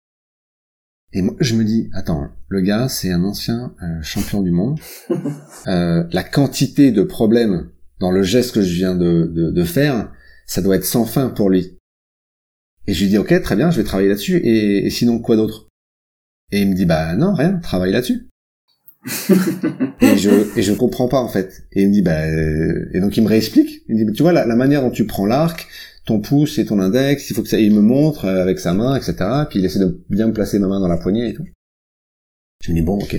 Et moi, je me dis, attends, le gars, c'est un ancien champion du monde. <laughs> la quantité de problèmes dans le geste que je viens de, de, faire, ça doit être sans fin pour lui. Et je lui dis ok très bien, je vais travailler là-dessus. Et, sinon quoi d'autre? Et il me dit bah non rien, travaille là-dessus. <laughs> et je et je comprends pas en fait. Et il me dit bah euh, et donc il me réexplique. Il me dit tu vois la, manière dont tu prends l'arc, ton pouce et ton index, il faut que ça il me montre euh, avec sa main etc. Puis il essaie de bien me placer ma main dans la poignée et tout. Je me dis bon ok.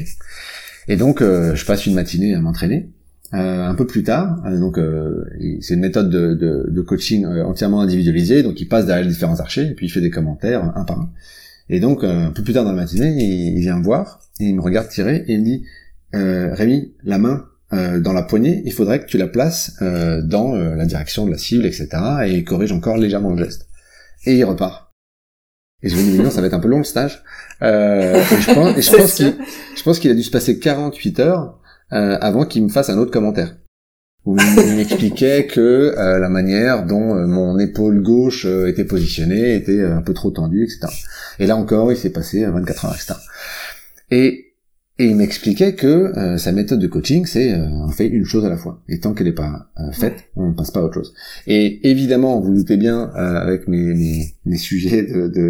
Et donc euh, je passe une matinée à m'entraîner. Euh, un peu plus tard, euh, donc euh, c'est une méthode de, de, de coaching entièrement individualisée, donc il passe derrière les différents archers et puis il fait des commentaires un par un. Et donc un peu plus tard dans la matinée, il, vient me voir et il me regarde tirer et il me dit Rémi, la main dans la poignée, il faudrait que tu la places dans la direction de la cible, etc. Et il corrige encore légèrement le geste. Et il repart. Et je me dis, non, ça va être un peu long le stage. Euh, et je pense, et je <laughs> pense qu'il, je pense qu'il a dû se passer 48 heures euh, avant qu'il me fasse un autre commentaire. Où il m'expliquait que euh, la manière dont euh, mon épaule gauche euh, était positionnée était un peu trop tendue, etc. Et là encore, il s'est passé 24 heures, etc. Et, et il m'expliquait que sa méthode de coaching, c'est on fait une chose à la fois. Et tant qu'elle n'est pas faite, on ne passe pas à autre chose. Et évidemment, vous, vous doutez bien, avec mes, mes, mes sujets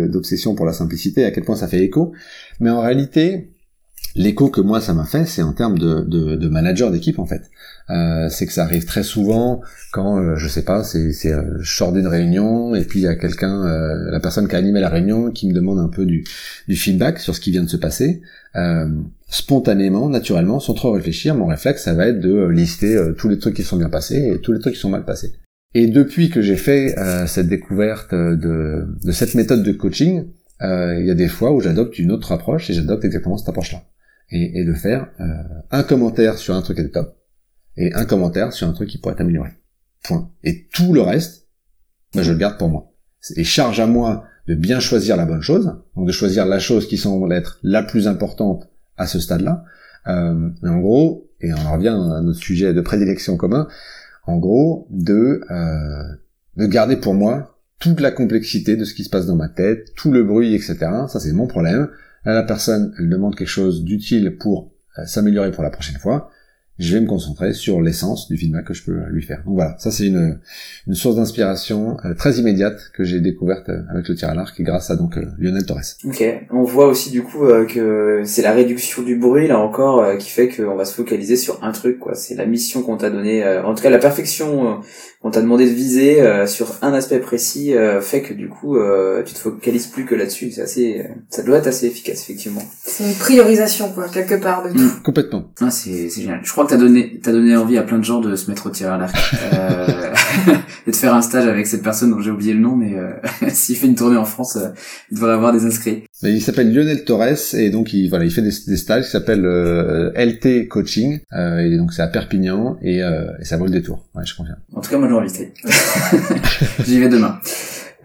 d'obsession pour la simplicité, à quel point ça fait écho. Mais en réalité, l'écho que moi ça m'a fait, c'est en termes de, de, de manager d'équipe en fait. Euh, c'est que ça arrive très souvent quand euh, je sais pas, c'est, c'est euh, je sors d'une réunion et puis il y a quelqu'un, la personne qui a animé la réunion, qui me demande un peu du, du feedback sur ce qui vient de se passer. spontanément, naturellement, sans trop réfléchir, mon réflexe ça va être de lister tous les trucs qui sont bien passés et tous les trucs qui sont mal passés. Et depuis que j'ai fait cette découverte de, de cette méthode de coaching, il y a des fois où j'adopte une autre approche et j'adopte exactement cette approche-là et, et de faire un commentaire sur un truc qui est top et un commentaire sur un truc qui pourrait être amélioré. Point. Et tout le reste, ben, je le garde pour moi. Et charge à moi de bien choisir la bonne chose, donc de choisir la chose qui semble être la plus importante à ce stade-là. Euh, mais en gros, et on en revient à notre sujet de prédilection commun, en gros, de, euh, de garder pour moi toute la complexité de ce qui se passe dans ma tête, tout le bruit, etc. Ça, c'est mon problème la personne, elle demande quelque chose d'utile pour euh, s'améliorer pour la prochaine fois je vais me concentrer sur l'essence du feedback que je peux lui faire. Donc voilà, ça c'est une, une source d'inspiration euh, très immédiate que j'ai découverte euh, avec le tir à l'arc grâce à donc euh, Lionel Torres. Ok, on voit aussi du coup que c'est la réduction du bruit là encore qui fait qu'on va se focaliser sur un truc quoi. C'est la mission qu'on t'a donnée, en tout cas la perfection qu'on t'a demandé de viser sur un aspect précis fait que du coup tu te focalises plus que là-dessus. C'est assez, ça doit être assez efficace effectivement. C'est une priorisation quoi quelque part de tout. Mmh. Complètement. Ah, c'est génial. Je crois que t'as donné, t'as donné envie à plein de gens de se mettre au tir à l'arc euh, <laughs> et de faire un stage avec cette personne dont j'ai oublié le nom, mais euh, <laughs> s'il fait une tournée en France, euh, il devrait avoir des inscrits. Il s'appelle Lionel Torres et donc il voilà, il fait des, stages qui s'appellent LT Coaching et donc c'est à Perpignan et, et ça vaut le détour. Ouais, je confirme. En tout cas, moi j'ai envie. <laughs> J'y vais demain.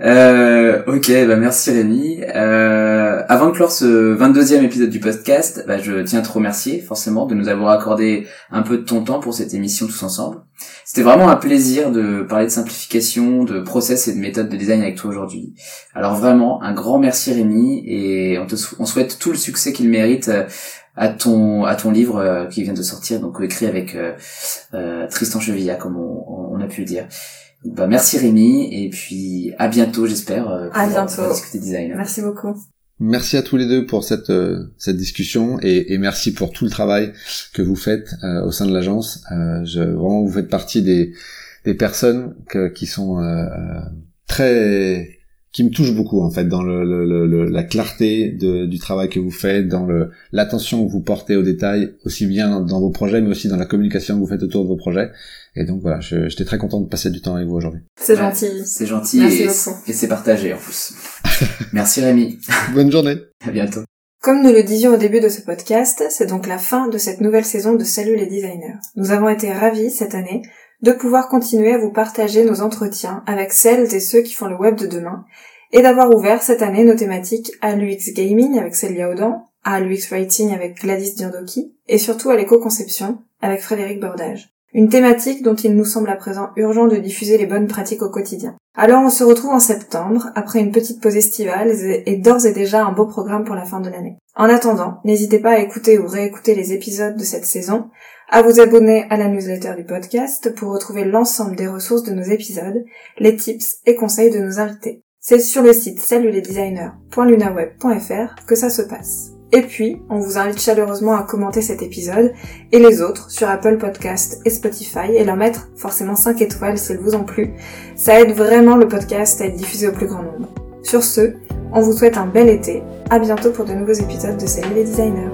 Euh, ok, bah merci Rémi. Euh, avant de clore ce 22e épisode du podcast, bah, je tiens à te remercier forcément de nous avoir accordé un peu de ton temps pour cette émission tous ensemble. C'était vraiment un plaisir de parler de simplification, de process et de méthodes de design avec toi aujourd'hui. Alors vraiment, un grand merci Rémi et on te souhaite tout le succès qu'il mérite euh, à ton à ton livre euh, qui vient de sortir, donc écrit avec euh, Tristan Chevilla comme on a pu le dire. Bah, merci Rémi, et puis à bientôt j'espère. Euh, à bientôt. discuter design. Merci beaucoup. Merci à tous les deux pour cette euh, cette discussion et, et, merci pour tout le travail que vous faites euh, au sein de l'agence. je, vraiment, vous faites partie des des personnes que, qui sont très qui me touche beaucoup en fait dans le, le, la clarté de, du travail que vous faites, dans le l'attention que vous portez aux détails, aussi bien dans vos projets, mais aussi dans la communication que vous faites autour de vos projets. Et donc voilà, j'étais très content de passer du temps avec vous aujourd'hui. C'est gentil. C'est gentil et, et c'est partagé en plus. <laughs> Merci Rémi. <laughs> Bonne journée. À bientôt. Comme nous le disions au début de ce podcast, c'est donc la fin de cette nouvelle saison de Salut les designers. Nous avons été ravis cette année de pouvoir continuer à vous partager nos entretiens avec celles et ceux qui font le web de demain, et d'avoir ouvert cette année nos thématiques à l'UX Gaming avec Celia Audan, à l'UX Writing avec Gladys Diandoki, et surtout à l'éco-conception avec Frédéric Bordage. Une thématique dont il nous semble à présent urgent de diffuser les bonnes pratiques au quotidien. Alors on se retrouve en septembre, après une petite pause estivale et d'ores et déjà un beau programme pour la fin de l'année. En attendant, n'hésitez pas à écouter ou réécouter les épisodes de cette saison, à vous abonner à la newsletter du podcast pour retrouver l'ensemble des ressources de nos épisodes, les tips et conseils de nos invités. C'est sur le site salutlesdesigners.lunaweb.fr que ça se passe. Et puis, on vous invite chaleureusement à commenter cet épisode et les autres sur Apple Podcast et Spotify et leur mettre forcément 5 étoiles s'il vous en plu. Ça aide vraiment le podcast à être diffusé au plus grand nombre. Sur ce, on vous souhaite un bel été. À bientôt pour de nouveaux épisodes de Salut les designers.